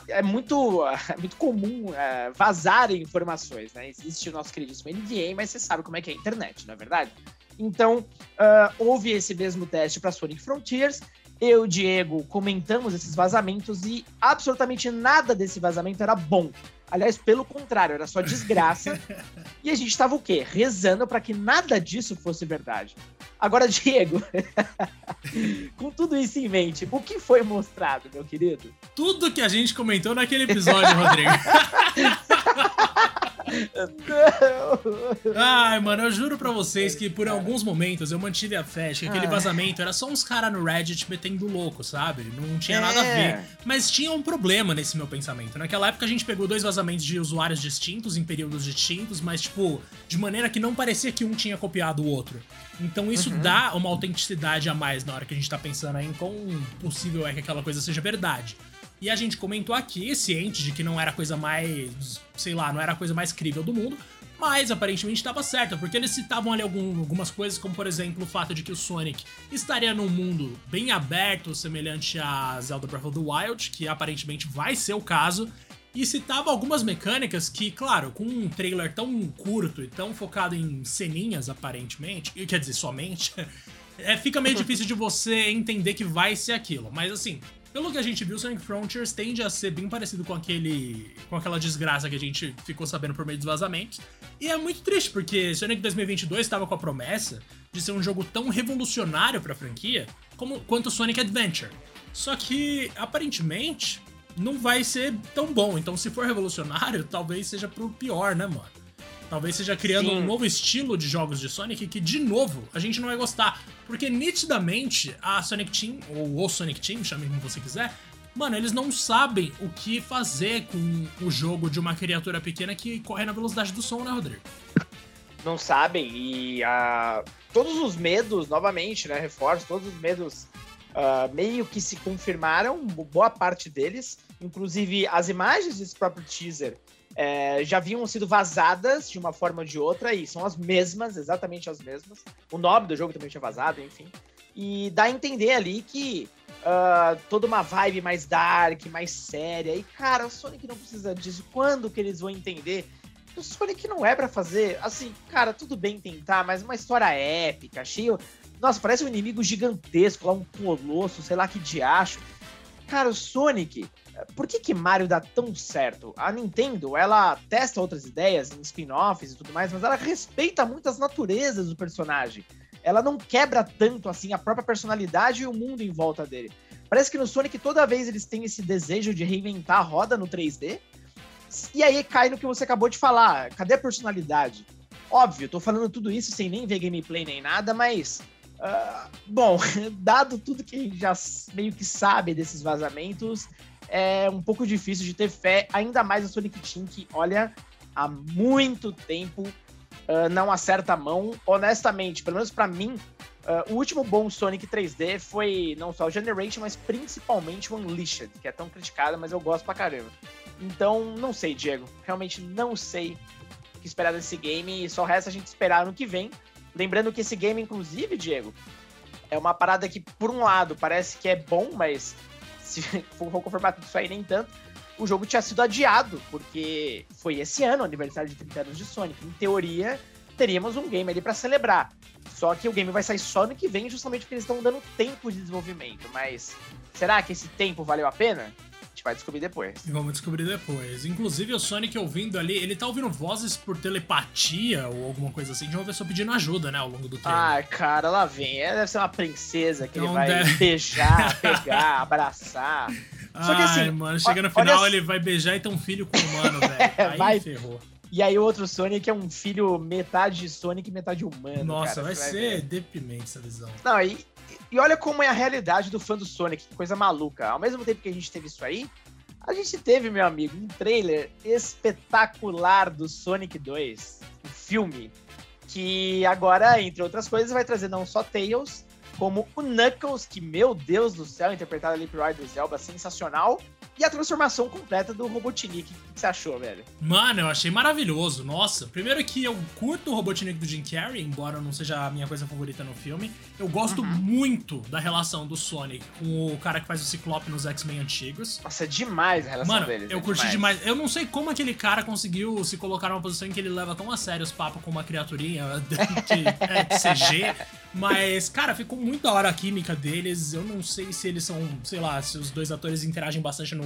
é muito, é muito comum é, vazar informações, né? Existe o nosso queridíssimo NDA, mas você sabe como é que é a internet, não é verdade? Então, uh, houve esse mesmo teste para Sonic Frontiers. Eu e o Diego comentamos esses vazamentos e absolutamente nada desse vazamento era bom. Aliás, pelo contrário, era só desgraça. e a gente tava o quê? Rezando para que nada disso fosse verdade. Agora, Diego, com tudo isso em mente, o que foi mostrado, meu querido? Tudo que a gente comentou naquele episódio, Rodrigo. Ai, mano, eu juro pra vocês que por alguns momentos eu mantive a fé que aquele vazamento era só uns caras no Reddit metendo louco, sabe? Não tinha é. nada a ver. Mas tinha um problema nesse meu pensamento. Naquela época a gente pegou dois vazamentos de usuários distintos, em períodos distintos, mas, tipo, de maneira que não parecia que um tinha copiado o outro. Então isso uhum. dá uma autenticidade a mais na hora que a gente tá pensando em quão possível é que aquela coisa seja verdade. E a gente comentou aqui, ciente de que não era a coisa mais, sei lá, não era a coisa mais crível do mundo, mas aparentemente estava certo, porque eles citavam ali algum, algumas coisas, como por exemplo o fato de que o Sonic estaria num mundo bem aberto, semelhante a Zelda Breath of the Wild, que aparentemente vai ser o caso, e citava algumas mecânicas que, claro, com um trailer tão curto e tão focado em ceninhas, aparentemente, e quer dizer, somente, é, fica meio difícil de você entender que vai ser aquilo. Mas assim, pelo que a gente viu, Sonic Frontiers tende a ser bem parecido com aquele. com aquela desgraça que a gente ficou sabendo por meio dos vazamentos. E é muito triste, porque Sonic 2022 estava com a promessa de ser um jogo tão revolucionário para a franquia como, quanto Sonic Adventure. Só que, aparentemente, não vai ser tão bom. Então, se for revolucionário, talvez seja pro pior, né, mano? Talvez seja criando Sim. um novo estilo de jogos de Sonic que, de novo, a gente não vai gostar. Porque nitidamente a Sonic Team, ou o Sonic Team, chame como você quiser, mano, eles não sabem o que fazer com o jogo de uma criatura pequena que corre na velocidade do som, né, Rodrigo? Não sabem, e uh, todos os medos, novamente, né, reforço, todos os medos uh, meio que se confirmaram, boa parte deles, inclusive as imagens desse próprio teaser é, já haviam sido vazadas de uma forma ou de outra, e são as mesmas, exatamente as mesmas. O nome do jogo também tinha vazado, enfim. E dá a entender ali que uh, toda uma vibe mais dark, mais séria. E, cara, o Sonic não precisa disso. Quando que eles vão entender? O Sonic não é para fazer, assim, cara, tudo bem tentar, mas uma história épica, cheio. Nossa, parece um inimigo gigantesco, lá um colosso, sei lá que diacho. Cara, o Sonic, por que que Mario dá tão certo? A Nintendo, ela testa outras ideias em spin-offs e tudo mais, mas ela respeita muito as naturezas do personagem. Ela não quebra tanto assim a própria personalidade e o mundo em volta dele. Parece que no Sonic toda vez eles têm esse desejo de reinventar a roda no 3D. E aí cai no que você acabou de falar. Cadê a personalidade? Óbvio, tô falando tudo isso sem nem ver gameplay nem nada, mas Uh, bom, dado tudo que a gente já meio que sabe desses vazamentos, é um pouco difícil de ter fé, ainda mais no Sonic Team, que, olha, há muito tempo uh, não acerta a mão. Honestamente, pelo menos para mim, uh, o último bom Sonic 3D foi não só o Generation, mas principalmente o Unleashed, que é tão criticado, mas eu gosto pra caramba. Então, não sei, Diego. Realmente não sei o que esperar desse game. E só resta a gente esperar no que vem. Lembrando que esse game, inclusive, Diego, é uma parada que, por um lado, parece que é bom, mas se for confirmar tudo isso aí, nem tanto o jogo tinha sido adiado, porque foi esse ano, aniversário de 30 anos de Sonic. Em teoria, teríamos um game ali para celebrar. Só que o game vai sair só no que vem, justamente porque eles estão dando tempo de desenvolvimento. Mas será que esse tempo valeu a pena? Gente vai descobrir depois. Vamos descobrir depois. Inclusive, o Sonic ouvindo ali, ele tá ouvindo vozes por telepatia ou alguma coisa assim, de uma pessoa pedindo ajuda, né, ao longo do tempo. Ah, cara, lá vem. É, deve ser uma princesa que então ele vai deve... beijar, pegar, abraçar. Só que assim. Ai, mano, chega no final, ele vai beijar e ter um filho com humano, velho. Aí vai... ferrou. E aí o outro Sonic é um filho metade Sonic e metade humano. Nossa, cara, vai ser vai deprimente essa visão. Não, e, e olha como é a realidade do fã do Sonic, que coisa maluca. Ao mesmo tempo que a gente teve isso aí, a gente teve, meu amigo, um trailer espetacular do Sonic 2, o um filme, que agora, entre outras coisas, vai trazer não só Tails, como o Knuckles, que, meu Deus do céu, interpretado ali por Idris Elba, sensacional, e a transformação completa do Robotnik. O que você achou, velho? Mano, eu achei maravilhoso. Nossa, primeiro que eu curto o Robotnik do Jim Carrey, embora não seja a minha coisa favorita no filme. Eu gosto uhum. muito da relação do Sonic com o cara que faz o Ciclope nos X-Men antigos. Nossa, é demais a relação Mano, deles. eu é curti demais. demais. Eu não sei como aquele cara conseguiu se colocar numa posição em que ele leva tão a sério os papos com uma criaturinha de, é, CG. Mas, cara, ficou muito da hora a química deles. Eu não sei se eles são, sei lá, se os dois atores interagem bastante no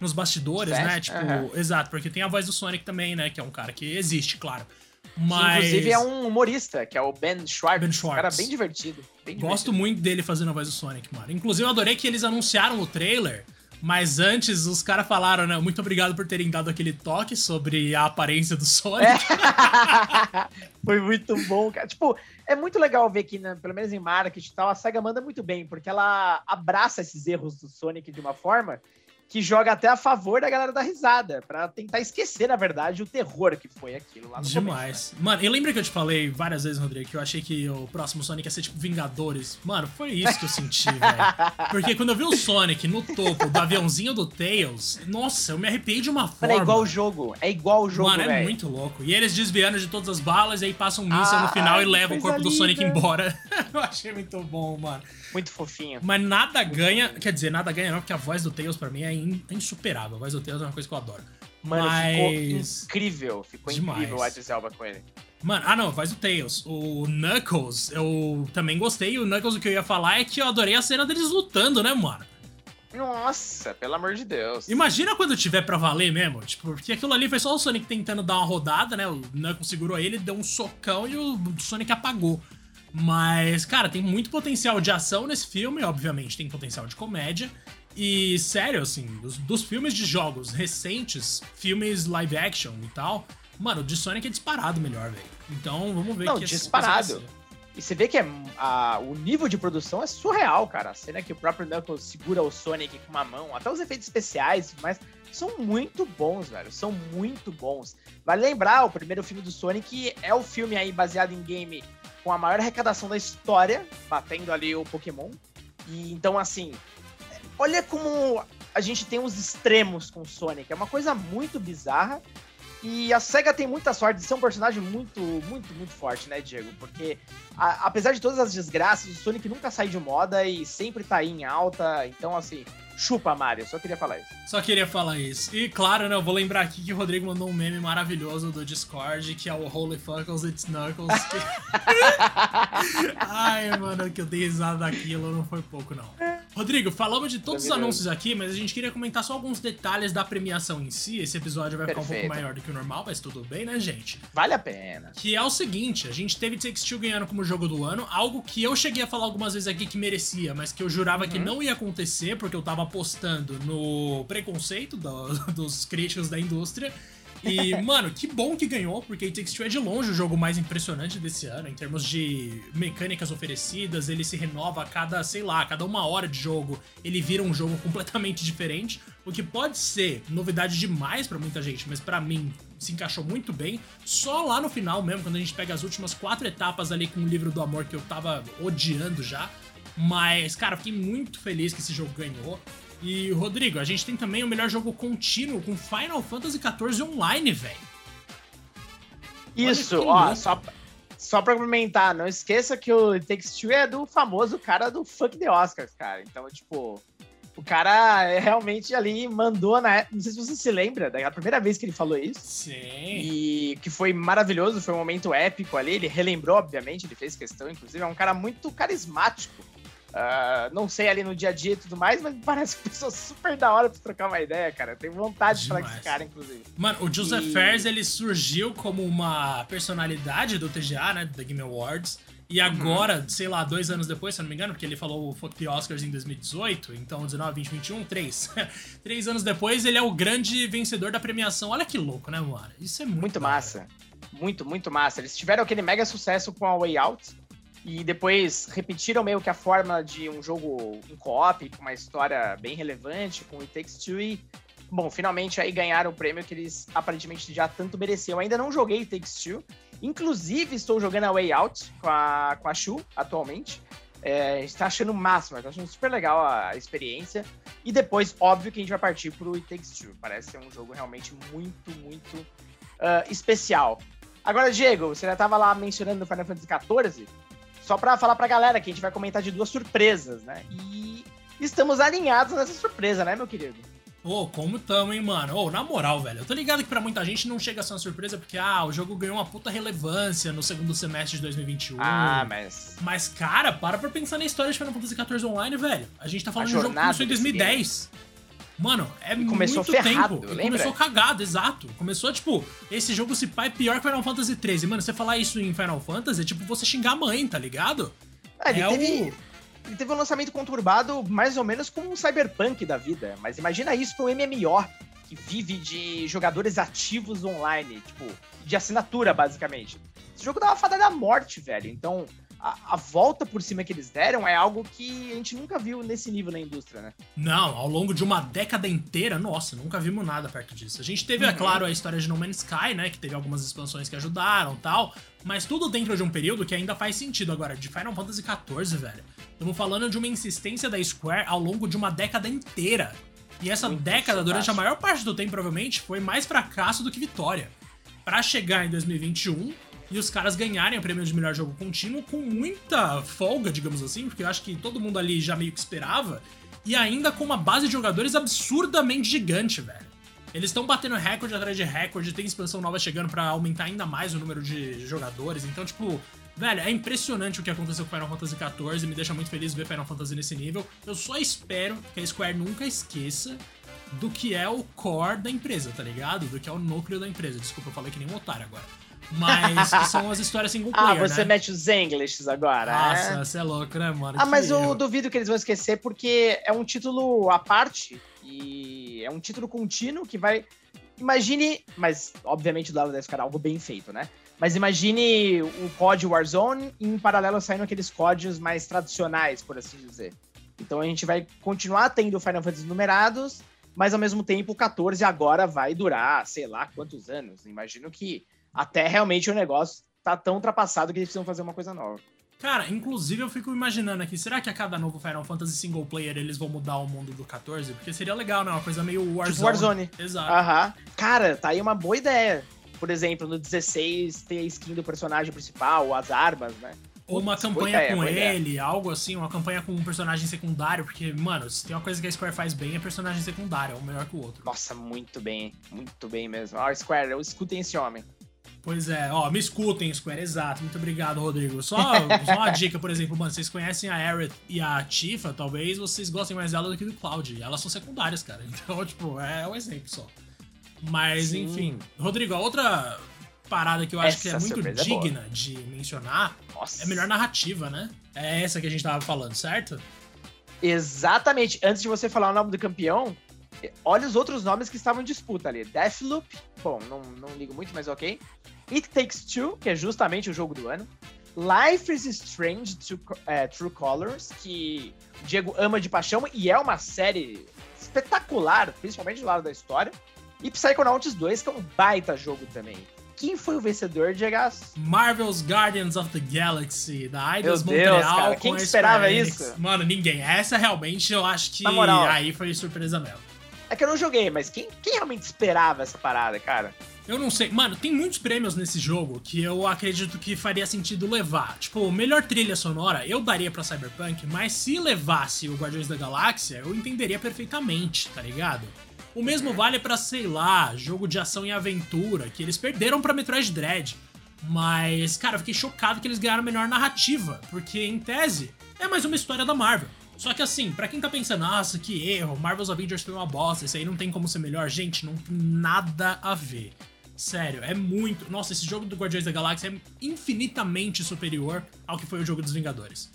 nos bastidores, né? Tipo, uhum. exato, porque tem a voz do Sonic também, né? Que é um cara que existe, claro. Mas... Que, inclusive é um humorista, que é o Ben Schwartz. Ben Schwartz. Um cara bem divertido. Bem Gosto muito dele fazendo a voz do Sonic, mano. Inclusive eu adorei que eles anunciaram o trailer mas antes, os caras falaram, né? Muito obrigado por terem dado aquele toque sobre a aparência do Sonic. É. Foi muito bom, cara. Tipo, é muito legal ver que, né, pelo menos em marketing e tal, a SEGA manda muito bem, porque ela abraça esses erros do Sonic de uma forma que joga até a favor da galera da risada, para tentar esquecer, na verdade, o terror que foi aquilo lá no Demais. Começo, né? Mano, e lembra que eu te falei várias vezes, Rodrigo, que eu achei que o próximo Sonic ia ser tipo Vingadores? Mano, foi isso que eu senti, velho. Porque quando eu vi o Sonic no topo do aviãozinho do Tails, nossa, eu me arrepiei de uma forma. Mano, é igual o jogo, é igual o jogo, Mano, é véio. muito louco. E eles desviando de todas as balas e aí passam um míssil ah, no final e levam o corpo do Sonic embora. eu achei muito bom, mano. Muito fofinho. Mas nada ganha, quer dizer, nada ganha não, porque a voz do Tails pra mim é insuperável. A voz do Tails é uma coisa que eu adoro. Mano, Mas... ficou incrível. Ficou Demais. incrível o Idris Elba com ele. Mano, ah não, voz do Tails. O Knuckles, eu também gostei. O Knuckles, o que eu ia falar é que eu adorei a cena deles lutando, né, mano? Nossa, pelo amor de Deus. Imagina quando tiver pra valer mesmo. Tipo, porque aquilo ali foi só o Sonic tentando dar uma rodada, né? O Knuckles segurou ele, deu um socão e o Sonic apagou. Mas, cara, tem muito potencial de ação nesse filme, obviamente, tem potencial de comédia. E, sério, assim, dos, dos filmes de jogos recentes, filmes live action e tal, mano, o de Sonic é disparado melhor, velho. Então, vamos ver Não, que disparado. E você vê que é, a, o nível de produção é surreal, cara. A cena que o próprio Knuckles segura o Sonic com uma mão, até os efeitos especiais, mas são muito bons, velho. São muito bons. Vale lembrar, o primeiro filme do Sonic é o filme aí baseado em game com a maior arrecadação da história, batendo ali o Pokémon. E então, assim, olha como a gente tem os extremos com o Sonic. É uma coisa muito bizarra. E a SEGA tem muita sorte de ser um personagem muito, muito, muito forte, né, Diego? Porque, a, apesar de todas as desgraças, o Sonic nunca sai de moda e sempre tá aí em alta. Então, assim, Chupa, Mario. Só queria falar isso. Só queria falar isso. E claro, né, eu vou lembrar aqui que o Rodrigo mandou um meme maravilhoso do Discord, que é o Holy Fuckles It's Knuckles. Que... Ai, mano, que eu dei risada daquilo, não foi pouco, não. Rodrigo, falamos de todos os anúncios aqui, mas a gente queria comentar só alguns detalhes da premiação em si. Esse episódio vai Perfeito. ficar um pouco maior do que o normal, mas tudo bem, né, gente? Vale a pena. Que é o seguinte, a gente teve Takes Two ganhando como jogo do ano, algo que eu cheguei a falar algumas vezes aqui que merecia, mas que eu jurava uhum. que não ia acontecer, porque eu tava apostando no preconceito do, dos críticos da indústria. E, mano, que bom que ganhou, porque It Takes Two é de longe o jogo mais impressionante desse ano, em termos de mecânicas oferecidas, ele se renova a cada, sei lá, a cada uma hora de jogo, ele vira um jogo completamente diferente, o que pode ser novidade demais para muita gente, mas para mim se encaixou muito bem. Só lá no final mesmo, quando a gente pega as últimas quatro etapas ali com o livro do amor que eu tava odiando já. Mas, cara, fiquei muito feliz que esse jogo ganhou. E, Rodrigo, a gente tem também o melhor jogo contínuo com Final Fantasy XIV Online, velho. Isso, ó, só, só pra complementar, não esqueça que o Takes Two é do famoso cara do Fuck the Oscars, cara. Então, tipo, o cara realmente ali mandou na. Não sei se você se lembra, da primeira vez que ele falou isso. Sim. E que foi maravilhoso, foi um momento épico ali. Ele relembrou, obviamente, ele fez questão, inclusive. É um cara muito carismático. Uh, não sei ali no dia a dia e tudo mais, mas parece que pessoa super da hora pra trocar uma ideia, cara. Eu tenho vontade de falar com esse cara, inclusive. Mano, o Joseph e... Fares, ele surgiu como uma personalidade do TGA, né? Da Game Awards. E uhum. agora, uhum. sei lá, dois anos depois, se eu não me engano, porque ele falou o Fuck the Oscars em 2018, então 19, 20, 21, três. três anos depois, ele é o grande vencedor da premiação. Olha que louco, né, mano? Isso é muito, muito massa. Muito, muito massa. Eles tiveram aquele mega sucesso com a Way Out, e depois repetiram meio que a forma de um jogo em co-op, com uma história bem relevante, com It Takes Two, e, bom, finalmente aí ganharam o prêmio que eles aparentemente já tanto mereciam. Ainda não joguei It Takes Two, inclusive estou jogando a Way Out com a, com a Shu atualmente. É, está achando o máximo, está achando super legal a experiência. E depois, óbvio que a gente vai partir pro It Takes Two. Parece ser um jogo realmente muito, muito uh, especial. Agora, Diego, você já estava lá mencionando o Final Fantasy XIV. Só para falar pra galera que a gente vai comentar de duas surpresas, né? E estamos alinhados nessa surpresa, né, meu querido? Ô, oh, como tamo, hein, mano? Ô, oh, na moral, velho, eu tô ligado que pra muita gente não chega a ser uma surpresa porque, ah, o jogo ganhou uma puta relevância no segundo semestre de 2021. Ah, mas... Mas, cara, para pra pensar na história de Final Fantasy XIV Online, velho. A gente tá falando de um jogo que começou em 2010. Mano, é e começou muito ferrado, tempo. Lembra? Começou cagado, exato. Começou, tipo, esse jogo se pai é pior que Final Fantasy 13. Mano, você falar isso em Final Fantasy é tipo você xingar a mãe, tá ligado? Ah, ele, é teve, o... ele teve um lançamento conturbado mais ou menos como um cyberpunk da vida. Mas imagina isso pra um MMO que vive de jogadores ativos online, tipo, de assinatura, basicamente. Esse jogo dá uma fada da morte, velho. Então, a, a, volta por cima que eles deram é algo que a gente nunca viu nesse nível na indústria, né? Não, ao longo de uma década inteira, nossa, nunca vimos nada perto disso. A gente teve, é uhum. é claro, a história de No Man's Sky, né? Que teve algumas expansões que ajudaram tal. Mas tudo dentro de um período que ainda faz sentido. Agora, de Final Fantasy XIV, velho. Estamos falando de uma insistência da Square ao longo de uma década inteira. E essa Muito década, fantástico. durante a maior parte do tempo, provavelmente, foi mais fracasso do que vitória. Para chegar em 2021 e os caras ganharem o prêmio de melhor jogo contínuo com muita folga, digamos assim, porque eu acho que todo mundo ali já meio que esperava, e ainda com uma base de jogadores absurdamente gigante, velho. Eles estão batendo recorde atrás de recorde, tem expansão nova chegando para aumentar ainda mais o número de jogadores, então, tipo, Velho, é impressionante o que aconteceu com Final Fantasy XIV, me deixa muito feliz ver Final Fantasy nesse nível. Eu só espero que a Square nunca esqueça do que é o core da empresa, tá ligado? Do que é o núcleo da empresa. Desculpa, eu falei que nem um otário agora. Mas que são as histórias single ah, player, Ah, você né? mete os Englishes agora. Nossa, é? você é louco, né, mano? Ah, que mas eu duvido que eles vão esquecer, porque é um título à parte e é um título contínuo que vai. Imagine, mas obviamente do lado deve ficar algo bem feito, né? Mas imagine o COD Warzone e em paralelo saindo aqueles códigos mais tradicionais, por assim dizer. Então a gente vai continuar tendo Final Fantasy numerados, mas ao mesmo tempo o 14 agora vai durar, sei lá quantos anos. Imagino que até realmente o negócio tá tão ultrapassado que eles precisam fazer uma coisa nova. Cara, inclusive eu fico imaginando aqui, será que a cada novo Final Fantasy single player eles vão mudar o mundo do 14? Porque seria legal, né? Uma coisa meio Warzone. Tipo Warzone. Exato. Aham. Cara, tá aí uma boa ideia. Por exemplo, no 16 ter a skin do personagem principal, as armas, né? Ou uma campanha ideia, com ele, ideia. algo assim, uma campanha com um personagem secundário, porque, mano, se tem uma coisa que a Square faz bem, é personagem secundário, é um melhor que o outro. Nossa, muito bem, muito bem mesmo. Ó, Square, escutem esse homem. Pois é, ó, me escutem, Square, exato. Muito obrigado, Rodrigo. Só, só uma dica, por exemplo, mano, vocês conhecem a Aerith e a Tifa, talvez vocês gostem mais dela do que do Cloud. Elas são secundárias, cara. Então, tipo, é um exemplo só. Mas, Sim. enfim. Rodrigo, a outra parada que eu acho essa que é muito é digna é de mencionar Nossa. é a melhor narrativa, né? É essa que a gente tava falando, certo? Exatamente. Antes de você falar o nome do campeão, olha os outros nomes que estavam em disputa ali. Deathloop, bom, não, não ligo muito, mas ok. It Takes Two, que é justamente o jogo do ano. Life is Strange True, é, True Colors, que o Diego ama de paixão e é uma série espetacular, principalmente do lado da história. E Psychonauts 2, que é um baita jogo também. Quem foi o vencedor, Diego? Marvel's Guardians of the Galaxy, da Eidos Montreal. Deus, cara. Quem que esperava isso? Mano, ninguém. Essa realmente eu acho que aí foi surpresa mesmo. É que eu não joguei, mas quem, quem realmente esperava essa parada, cara? Eu não sei. Mano, tem muitos prêmios nesse jogo que eu acredito que faria sentido levar. Tipo, melhor trilha sonora eu daria pra Cyberpunk, mas se levasse o Guardiões da Galáxia, eu entenderia perfeitamente, tá ligado? O mesmo vale para sei lá, jogo de ação e aventura, que eles perderam para Metroid Dread. Mas, cara, eu fiquei chocado que eles ganharam melhor narrativa, porque em tese é mais uma história da Marvel. Só que assim, para quem tá pensando, nossa, que erro, Marvel's Avengers foi uma bosta, isso aí não tem como ser melhor, gente, não tem nada a ver. Sério, é muito. Nossa, esse jogo do Guardiões da Galáxia é infinitamente superior ao que foi o jogo dos Vingadores.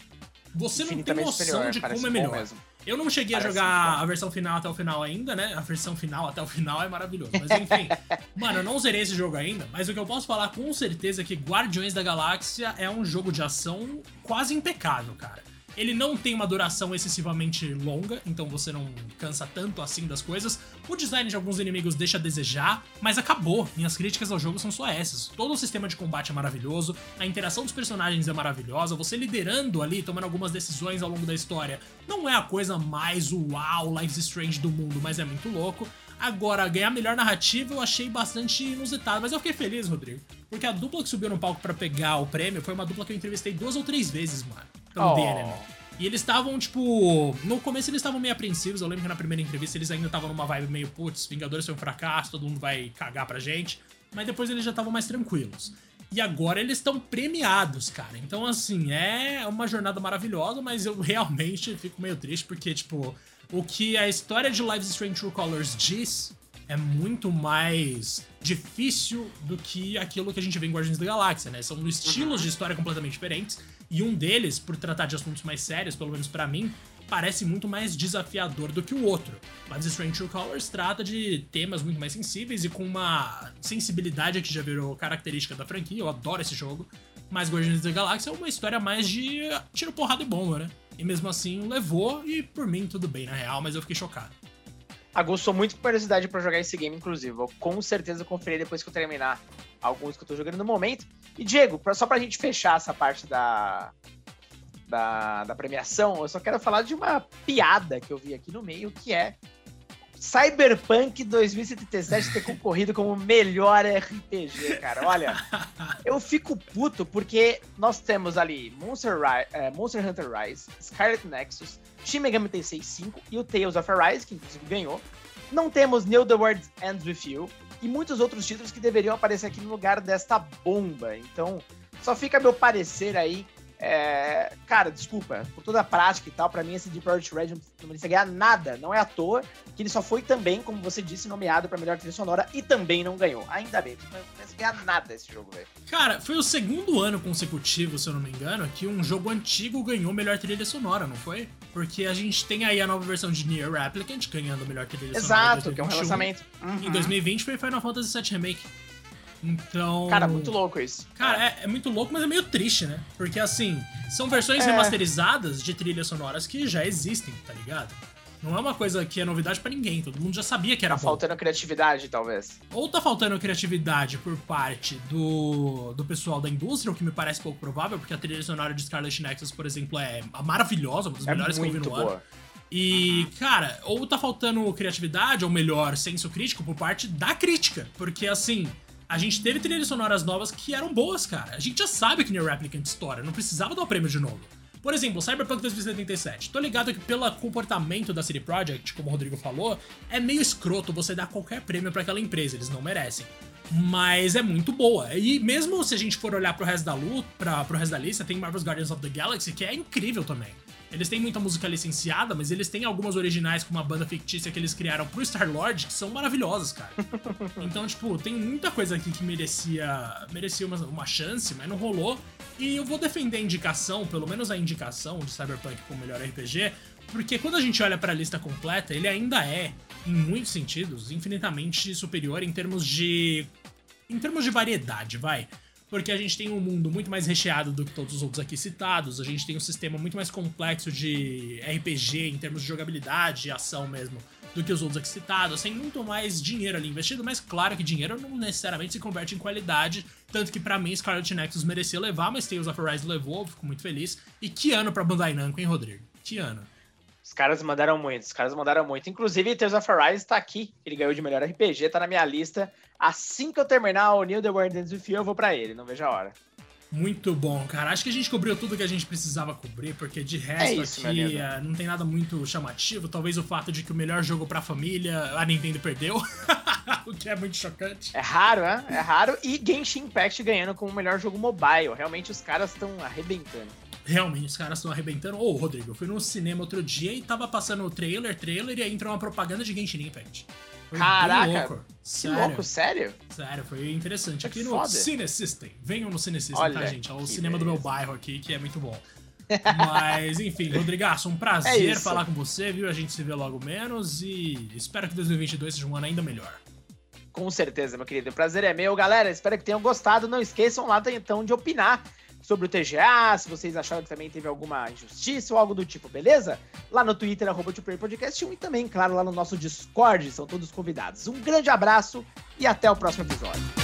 Você não tem noção superior, de como é melhor. Mesmo. Eu não cheguei parece a jogar a versão final até o final ainda, né? A versão final até o final é maravilhoso. Mas enfim, mano, eu não zerei esse jogo ainda, mas o que eu posso falar com certeza é que Guardiões da Galáxia é um jogo de ação quase impecável, cara. Ele não tem uma duração excessivamente longa, então você não cansa tanto assim das coisas. O design de alguns inimigos deixa a desejar, mas acabou. Minhas críticas ao jogo são só essas. Todo o sistema de combate é maravilhoso, a interação dos personagens é maravilhosa, você liderando ali, tomando algumas decisões ao longo da história, não é a coisa mais uau, Life Strange do mundo, mas é muito louco. Agora, ganhar melhor narrativa eu achei bastante inusitado, mas eu fiquei feliz, Rodrigo. Porque a dupla que subiu no palco para pegar o prêmio foi uma dupla que eu entrevistei duas ou três vezes, mano pelo oh. E eles estavam, tipo. No começo eles estavam meio apreensivos. Eu lembro que na primeira entrevista eles ainda estavam numa vibe meio, putz, Vingadores foi um fracasso, todo mundo vai cagar pra gente. Mas depois eles já estavam mais tranquilos. E agora eles estão premiados, cara. Então, assim, é uma jornada maravilhosa, mas eu realmente fico meio triste porque, tipo, o que a história de Lives Strange True Colors diz é muito mais difícil do que aquilo que a gente vê em Guardiões da Galáxia, né? São estilos uhum. de história completamente diferentes. E um deles, por tratar de assuntos mais sérios, pelo menos para mim, parece muito mais desafiador do que o outro. Mas Strange True Colors trata de temas muito mais sensíveis e com uma sensibilidade que já virou característica da franquia. Eu adoro esse jogo. Mas Guardians da Galáxia é uma história mais de tiro, porrada e bomba, né? E mesmo assim levou e por mim tudo bem, na real, mas eu fiquei chocado. Aguçou muito curiosidade para jogar esse game, inclusive. Vou com certeza conferir depois que eu terminar alguns que eu tô jogando no momento. E, Diego, pra, só pra gente fechar essa parte da, da, da premiação, eu só quero falar de uma piada que eu vi aqui no meio, que é Cyberpunk 2077 ter concorrido como melhor RPG, cara. Olha, eu fico puto porque nós temos ali Monster, é, Monster Hunter Rise, Scarlet Nexus, Shin Megami Tensei 5 e o Tales of Arise, que inclusive ganhou. Não temos New The World Ends With You e muitos outros títulos que deveriam aparecer aqui no lugar desta bomba. Então, só fica meu parecer aí é, cara, desculpa, por toda a prática e tal, para mim esse Deep Project Red não merecia ganhar nada. Não é à toa que ele só foi também, como você disse, nomeado para melhor trilha sonora e também não ganhou. Ainda bem, não merecia ganhar nada esse jogo, velho. Cara, foi o segundo ano consecutivo, se eu não me engano, que um jogo antigo ganhou melhor trilha sonora, não foi? Porque a gente tem aí a nova versão de Nier Replicant ganhando melhor trilha Exato, sonora. Exato, que é um relançamento. Uhum. Em 2020 foi Final Fantasy VII Remake. Então. Cara, muito louco isso. Cara, é, é, muito louco, mas é meio triste, né? Porque assim, são versões é. remasterizadas de trilhas sonoras que já existem, tá ligado? Não é uma coisa que é novidade para ninguém, todo mundo já sabia que era tá bom. faltando criatividade, talvez. Ou tá faltando criatividade por parte do, do pessoal da indústria, o que me parece pouco provável, porque a trilha sonora de Scarlet Nexus, por exemplo, é maravilhosa, uma das é melhores que eu vi no boa. ano. E, cara, ou tá faltando criatividade, ou melhor, senso crítico por parte da crítica. Porque, assim, a gente teve trilhas sonoras novas que eram boas, cara. A gente já sabe que New Replicant estoura, não precisava dar o prêmio de novo. Por exemplo, Cyberpunk 2077. Tô ligado que pelo comportamento da City Project, como o Rodrigo falou, é meio escroto você dar qualquer prêmio para aquela empresa, eles não merecem. Mas é muito boa. E mesmo se a gente for olhar pro resto da luta, pra, pro resto da lista, tem Marvel's Guardians of the Galaxy, que é incrível também. Eles têm muita música licenciada, mas eles têm algumas originais com uma banda fictícia que eles criaram pro Star-Lord, que são maravilhosas, cara. Então, tipo, tem muita coisa aqui que merecia, merecia uma, uma chance, mas não rolou. E eu vou defender a indicação, pelo menos a indicação de Cyberpunk como melhor RPG, Porque quando a gente olha para a lista completa, ele ainda é, em muitos sentidos, infinitamente superior em termos de. em termos de variedade, vai porque a gente tem um mundo muito mais recheado do que todos os outros aqui citados, a gente tem um sistema muito mais complexo de RPG em termos de jogabilidade e ação mesmo do que os outros aqui citados, tem muito mais dinheiro ali investido, mas claro que dinheiro não necessariamente se converte em qualidade, tanto que para mim Scarlet Nexus merecia levar, mas Tales of Arise levou, fico muito feliz. E que ano pra Bandai Namco, hein, Rodrigo? Que ano? Os caras mandaram muito, os caras mandaram muito. Inclusive, Tales of Arise tá aqui. Ele ganhou de melhor RPG, tá na minha lista. Assim que eu terminar o New The World Ends With You, eu vou pra ele, não vejo a hora. Muito bom, cara. Acho que a gente cobriu tudo que a gente precisava cobrir, porque de resto é isso, aqui uh, não tem nada muito chamativo. Talvez o fato de que o melhor jogo pra família, a Nintendo perdeu. o que é muito chocante. É raro, né? É raro. E Genshin Impact ganhando como o melhor jogo mobile. Realmente os caras estão arrebentando. Realmente, os caras estão arrebentando. Ô, oh, Rodrigo, eu fui no cinema outro dia e tava passando o trailer, trailer, e aí entrou uma propaganda de Genshin Impact. Foi Caraca! Louco. Que sério. louco, sério? Sério, foi interessante. Aqui no foda. Cine System. Venham no Cine System, tá, Olha, tá, gente? É o cinema beleza. do meu bairro aqui, que é muito bom. Mas, enfim, Rodrigaço, um prazer é falar com você, viu? A gente se vê logo menos e espero que 2022 seja um ano ainda melhor. Com certeza, meu querido. O prazer é meu, galera. Espero que tenham gostado. Não esqueçam lá então de opinar sobre o TGA, se vocês acharam que também teve alguma injustiça ou algo do tipo, beleza? Lá no Twitter, arroba Podcast 1 e também, claro, lá no nosso Discord, são todos convidados. Um grande abraço e até o próximo episódio.